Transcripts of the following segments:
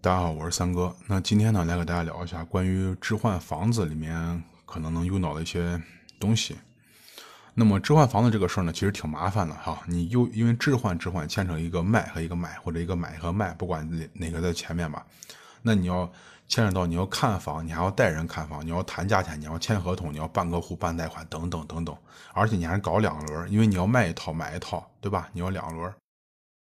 大家好，我是三哥。那今天呢，来给大家聊一下关于置换房子里面可能能用到的一些东西。那么置换房子这个事儿呢，其实挺麻烦的哈。你又因为置换置换牵扯一个卖和一个买，或者一个买和卖，不管哪哪个在前面吧。那你要牵扯到你要看房，你还要带人看房，你要谈价钱，你要签合同，你要办个户、办贷款等等等等。而且你还搞两轮，因为你要卖一套买一套，对吧？你要两轮。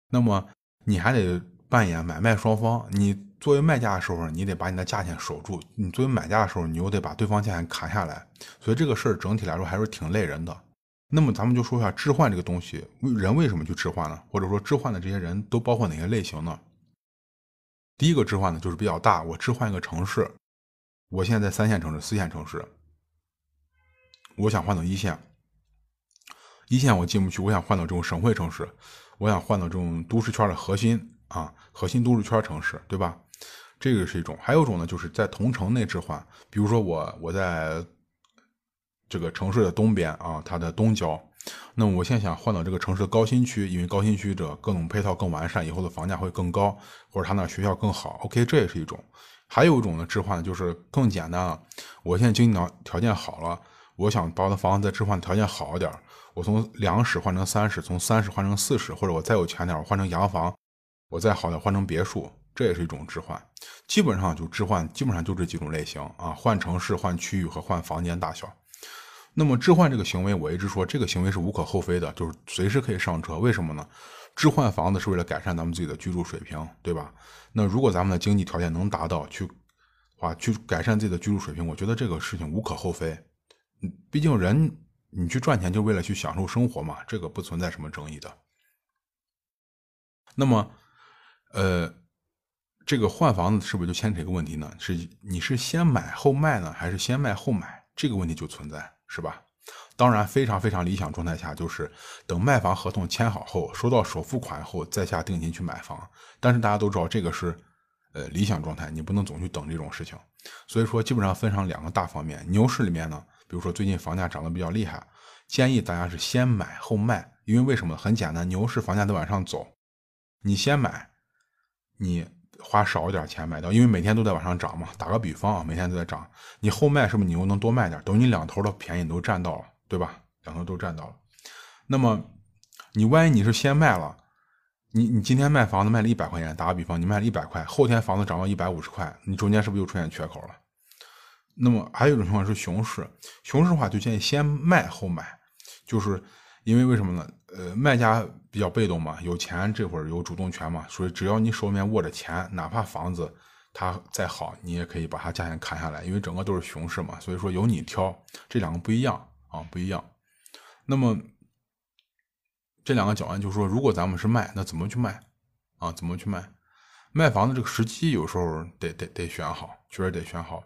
那么你还得扮演买卖双方，你。作为卖家的时候，你得把你的价钱守住；你作为买家的时候，你又得把对方价钱砍下来。所以这个事儿整体来说还是挺累人的。那么咱们就说一下置换这个东西，人为什么去置换呢？或者说置换的这些人都包括哪些类型呢？第一个置换呢，就是比较大，我置换一个城市，我现在在三线城市、四线城市，我想换到一线，一线我进不去，我想换到这种省会城市，我想换到这种都市圈的核心啊，核心都市圈城市，对吧？这个是一种，还有一种呢，就是在同城内置换。比如说我我在这个城市的东边啊，它的东郊，那我现在想换到这个城市的高新区，因为高新区这各种配套更完善，以后的房价会更高，或者他那学校更好。OK，这也是一种。还有一种呢，置换就是更简单了。我现在经济条条件好了，我想把我的房子再置换条件好一点，我从两室换成三室，从三室换成四室，或者我再有钱点，我换成洋房，我再好点换成别墅。这也是一种置换，基本上就置换，基本上就这几种类型啊，换城市、换区域和换房间大小。那么置换这个行为，我一直说这个行为是无可厚非的，就是随时可以上车。为什么呢？置换房子是为了改善咱们自己的居住水平，对吧？那如果咱们的经济条件能达到，去话去改善自己的居住水平，我觉得这个事情无可厚非。嗯，毕竟人你去赚钱就为了去享受生活嘛，这个不存在什么争议的。那么，呃。这个换房子是不是就牵扯一个问题呢？是你是先买后卖呢，还是先卖后买？这个问题就存在，是吧？当然，非常非常理想状态下，就是等卖房合同签好后，收到首付款后，再下定金去买房。但是大家都知道，这个是呃理想状态，你不能总去等这种事情。所以说，基本上分成两个大方面。牛市里面呢，比如说最近房价涨得比较厉害，建议大家是先买后卖，因为为什么？很简单，牛市房价在往上走，你先买，你。花少一点钱买到，因为每天都在往上涨嘛。打个比方啊，每天都在涨，你后卖是不是你又能多卖点？等于你两头的便宜你都占到了，对吧？两头都占到了。那么你万一你是先卖了，你你今天卖房子卖了一百块钱，打个比方，你卖了一百块，后天房子涨到一百五十块，你中间是不是又出现缺口了？那么还有一种情况是熊市，熊市的话就建议先卖后买，就是因为为什么呢？呃，卖家比较被动嘛，有钱这会儿有主动权嘛，所以只要你手里面握着钱，哪怕房子它再好，你也可以把它价钱砍下来，因为整个都是熊市嘛，所以说由你挑，这两个不一样啊，不一样。那么这两个讲完，就是说，如果咱们是卖，那怎么去卖啊？怎么去卖？卖房子这个时机有时候得得得选好，确实得选好。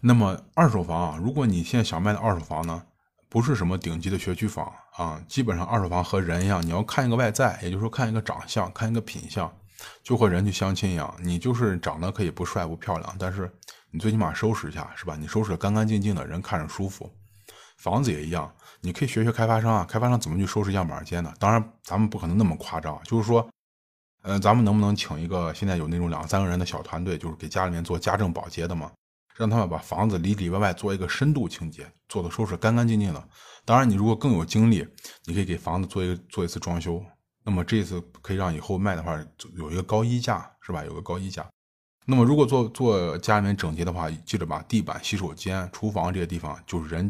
那么二手房啊，如果你现在想卖的二手房呢？不是什么顶级的学区房啊，基本上二手房和人一样，你要看一个外在，也就是说看一个长相，看一个品相，就和人去相亲一样。你就是长得可以不帅不漂亮，但是你最起码收拾一下，是吧？你收拾的干干净净的，人看着舒服。房子也一样，你可以学学开发商啊，开发商怎么去收拾样板间的。当然，咱们不可能那么夸张，就是说，嗯，咱们能不能请一个现在有那种两三个人的小团队，就是给家里面做家政保洁的嘛？让他们把房子里里外外做一个深度清洁，做的收拾干干净净的。当然，你如果更有精力，你可以给房子做一个做一次装修。那么这次可以让以后卖的话有一个高溢价，是吧？有个高溢价。那么如果做做家里面整洁的话，记得把地板、洗手间、厨房这些地方，就是人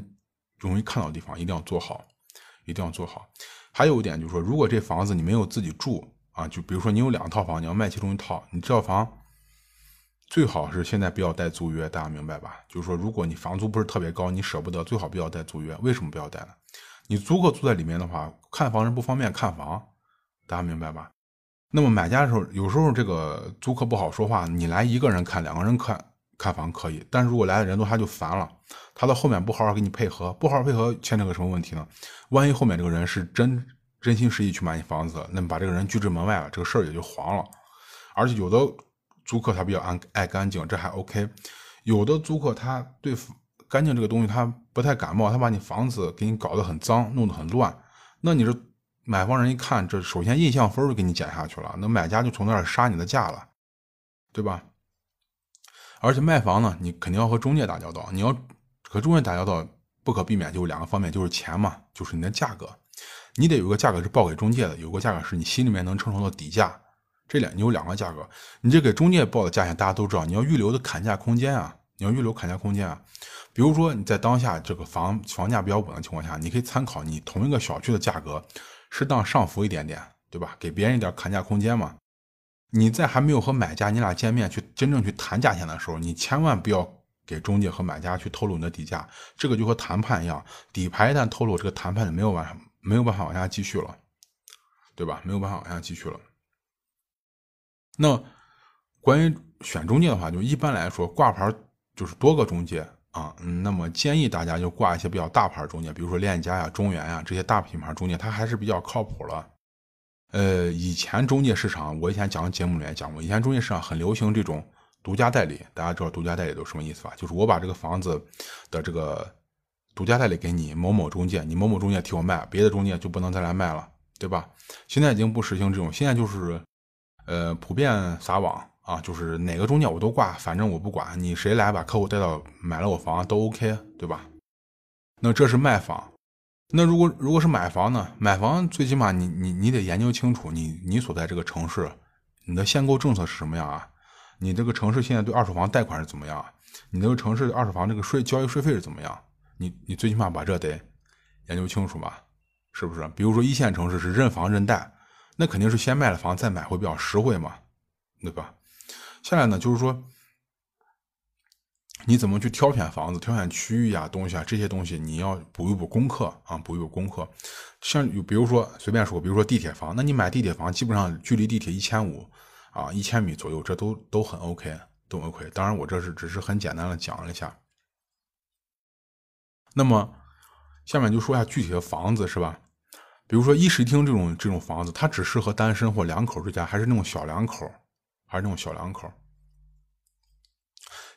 容易看到的地方，一定要做好，一定要做好。还有一点就是说，如果这房子你没有自己住啊，就比如说你有两套房，你要卖其中一套，你这套房。最好是现在不要带租约，大家明白吧？就是说，如果你房租不是特别高，你舍不得，最好不要带租约。为什么不要带呢？你租客住在里面的话，看房人不方便看房，大家明白吧？那么买家的时候，有时候这个租客不好说话，你来一个人看，两个人看看房可以，但是如果来的人多，他就烦了。他到后面不好好给你配合，不好好配合，牵扯个什么问题呢？万一后面这个人是真真心实意去买你房子，那么把这个人拒之门外了，这个事儿也就黄了。而且有的。租客他比较爱爱干净，这还 OK。有的租客他对干净这个东西他不太感冒，他把你房子给你搞得很脏，弄得很乱。那你这买房人一看，这首先印象分就给你减下去了，那买家就从那儿杀你的价了，对吧？而且卖房呢，你肯定要和中介打交道，你要和中介打交道，不可避免就是两个方面，就是钱嘛，就是你的价格，你得有个价格是报给中介的，有个价格是你心里面能承受的底价，这两你有两个价格，你这给中介报的价钱大家都知道，你要预留的砍价空间啊，你要预留砍价空间啊。比如说你在当下这个房房价比较稳的情况下，你可以参考你同一个小区的价格，适当上浮一点点，对吧？给别人一点砍价空间嘛。你在还没有和买家你俩见面去真正去谈价钱的时候，你千万不要给中介和买家去透露你的底价，这个就和谈判一样，底牌一旦透露，这个谈判就没有往没有办法往下继续了，对吧？没有办法往下继续了。那关于选中介的话，就一般来说挂牌就是多个中介。啊，嗯，那么建议大家就挂一些比较大牌中介，比如说链家呀、中原呀这些大品牌中介，它还是比较靠谱了。呃，以前中介市场，我以前讲节目里面讲过，以前中介市场很流行这种独家代理，大家知道独家代理都什么意思吧？就是我把这个房子的这个独家代理给你某某中介，你某某中介替我卖，别的中介就不能再来卖了，对吧？现在已经不实行这种，现在就是呃普遍撒网。啊，就是哪个中介我都挂，反正我不管你谁来把客户带到买了我房都 OK，对吧？那这是卖房，那如果如果是买房呢？买房最起码你你你得研究清楚你你所在这个城市，你的限购政策是什么样啊？你这个城市现在对二手房贷款是怎么样？你这个城市二手房这个税交易税费是怎么样？你你最起码把这得研究清楚吧，是不是？比如说一线城市是认房认贷，那肯定是先卖了房再买会比较实惠嘛，对吧？下来呢，就是说，你怎么去挑选房子、挑选区域啊、东西啊这些东西，你要补一补功课啊，补一补功课。像有比如说随便说，比如说地铁房，那你买地铁房，基本上距离地铁一千五啊一千米左右，这都都很 OK，都 OK。当然，我这是只是很简单的讲了一下。那么下面就说一下具体的房子是吧？比如说一室一厅这种这种房子，它只适合单身或两口之家，还是那种小两口？还是那种小两口。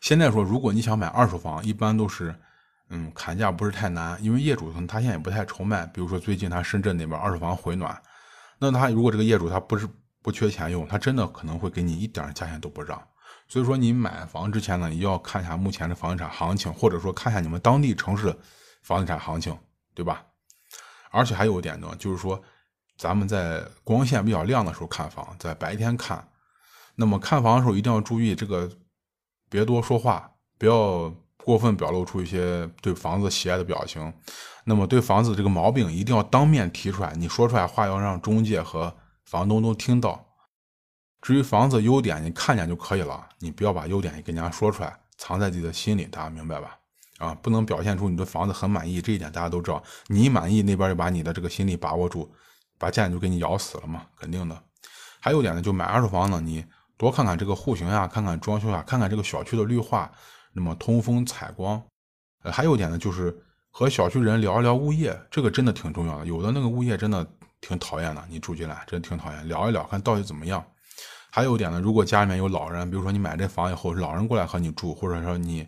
现在说，如果你想买二手房，一般都是，嗯，砍价不是太难，因为业主可能他现在也不太愁卖。比如说最近他深圳那边二手房回暖，那他如果这个业主他不是不缺钱用，他真的可能会给你一点价钱都不让。所以说你买房之前呢，你要看一下目前的房地产行情，或者说看一下你们当地城市房地产行情，对吧？而且还有一点呢，就是说咱们在光线比较亮的时候看房，在白天看。那么看房的时候一定要注意这个，别多说话，不要过分表露出一些对房子喜爱的表情。那么对房子这个毛病一定要当面提出来，你说出来话要让中介和房东都听到。至于房子优点，你看见就可以了，你不要把优点也跟人家说出来，藏在自己的心里，大家明白吧？啊，不能表现出你对房子很满意，这一点大家都知道。你满意，那边就把你的这个心理把握住，把价就给你咬死了嘛，肯定的。还有一点呢，就买二手房呢，你。多看看这个户型呀，看看装修呀，看看这个小区的绿化，那么通风采光。呃，还有一点呢，就是和小区人聊一聊物业，这个真的挺重要的。有的那个物业真的挺讨厌的，你住进来真挺讨厌。聊一聊，看到底怎么样。还有一点呢，如果家里面有老人，比如说你买这房以后，老人过来和你住，或者说你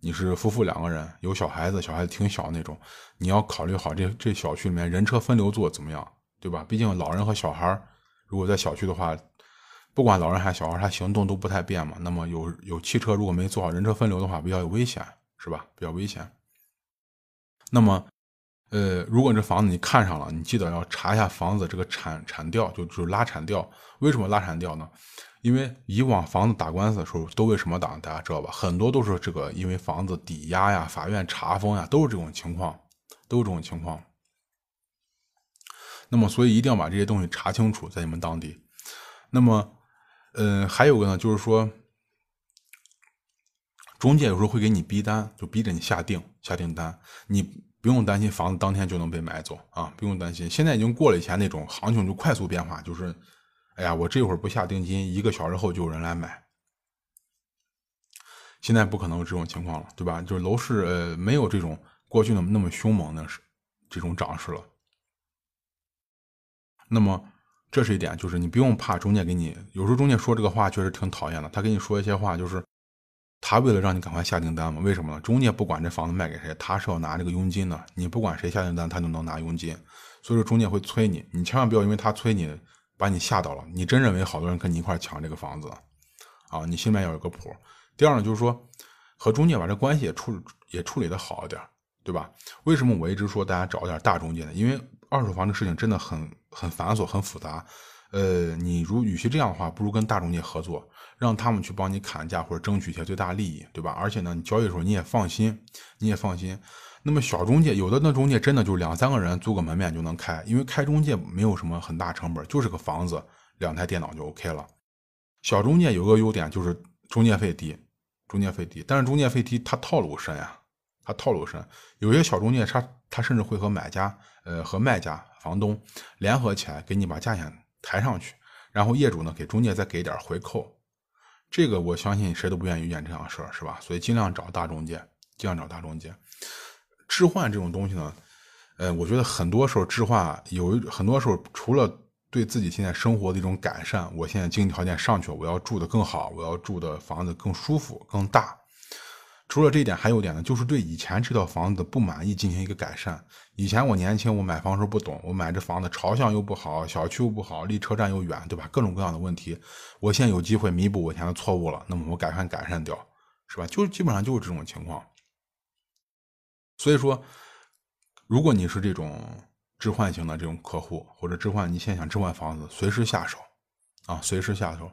你是夫妇两个人，有小孩子，小孩子挺小那种，你要考虑好这这小区里面人车分流做怎么样，对吧？毕竟老人和小孩如果在小区的话。不管老人还是小孩，他行动都不太便嘛。那么有有汽车，如果没做好人车分流的话，比较有危险，是吧？比较危险。那么，呃，如果这房子你看上了，你记得要查一下房子这个产产调，就就是拉产调。为什么拉产调呢？因为以往房子打官司的时候都为什么打？大家知道吧？很多都是这个，因为房子抵押呀、法院查封呀，都是这种情况，都是这种情况。那么，所以一定要把这些东西查清楚，在你们当地。那么。嗯，还有个呢，就是说，中介有时候会给你逼单，就逼着你下定下订单，你不用担心房子当天就能被买走啊，不用担心。现在已经过了以前那种行情就快速变化，就是，哎呀，我这会儿不下定金，一个小时后就有人来买。现在不可能有这种情况了，对吧？就是楼市呃没有这种过去那么那么凶猛的这种涨势了。那么。这是一点，就是你不用怕中介给你。有时候中介说这个话确实挺讨厌的，他跟你说一些话，就是他为了让你赶快下订单嘛。为什么呢？中介不管这房子卖给谁，他是要拿这个佣金的。你不管谁下订单，他就能拿佣金。所以说中介会催你，你千万不要因为他催你，把你吓到了，你真认为好多人跟你一块抢这个房子，啊，你心里面要有个谱。第二呢，就是说和中介把这关系也处也处理的好一点，对吧？为什么我一直说大家找点大中介呢？因为二手房这事情真的很很繁琐、很复杂。呃，你如与其这样的话，不如跟大中介合作，让他们去帮你砍价或者争取一些最大利益，对吧？而且呢，你交易的时候你也放心，你也放心。那么小中介有的那中介真的就两三个人租个门面就能开，因为开中介没有什么很大成本，就是个房子，两台电脑就 OK 了。小中介有个优点就是中介费低，中介费低，但是中介费低它套路深呀，它套路深。有些小中介他他甚至会和买家，呃，和卖家、房东联合起来给你把价钱抬上去，然后业主呢给中介再给点回扣。这个我相信谁都不愿意遇见这样的事儿，是吧？所以尽量找大中介，尽量找大中介。置换这种东西呢，呃，我觉得很多时候置换有很多时候除了对自己现在生活的一种改善，我现在经济条件上去了，我要住的更好，我要住的房子更舒服、更大。除了这一点，还有一点呢，就是对以前这套房子的不满意进行一个改善。以前我年轻，我买房时候不懂，我买这房子朝向又不好，小区又不好，离车站又远，对吧？各种各样的问题，我现在有机会弥补我以前的错误了，那么我改善改善掉，是吧？就基本上就是这种情况。所以说，如果你是这种置换型的这种客户，或者置换，你现在想置换房子，随时下手，啊，随时下手，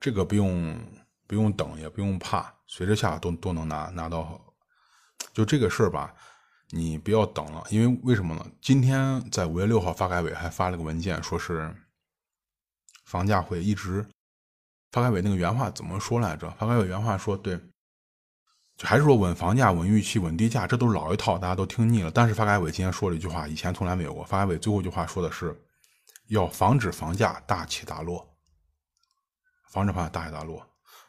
这个不用不用等，也不用怕，随时下都都能拿拿到。就这个事儿吧，你不要等了，因为为什么呢？今天在五月六号，发改委还发了个文件，说是房价会一直。发改委那个原话怎么说来着？发改委原话说，对。就还是说稳房价、稳预期、稳地价，这都是老一套，大家都听腻了。但是发改委今天说了一句话，以前从来没有过。发改委最后一句话说的是，要防止房价大起大落，防止房价大起大落。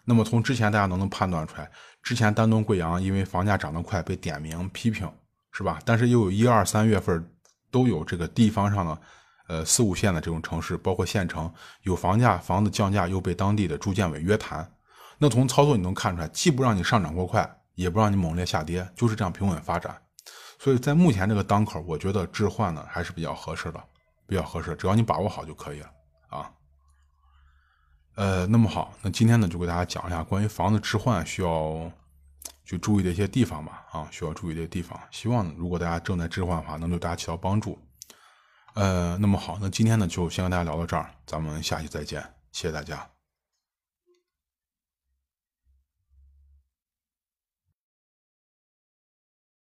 那么从之前大家能能判断出来，之前丹东、贵阳因为房价涨得快被点名批评，是吧？但是又有一二三月份都有这个地方上的，呃四五线的这种城市，包括县城有房价房子降价，又被当地的住建委约谈。那从操作你能看出来，既不让你上涨过快，也不让你猛烈下跌，就是这样平稳发展。所以在目前这个当口，我觉得置换呢还是比较合适的，比较合适，只要你把握好就可以了啊。呃，那么好，那今天呢就给大家讲一下关于房子置换需要去注意的一些地方吧，啊，需要注意的地方。希望如果大家正在置换的话，能对大家起到帮助。呃，那么好，那今天呢就先跟大家聊到这儿，咱们下期再见，谢谢大家。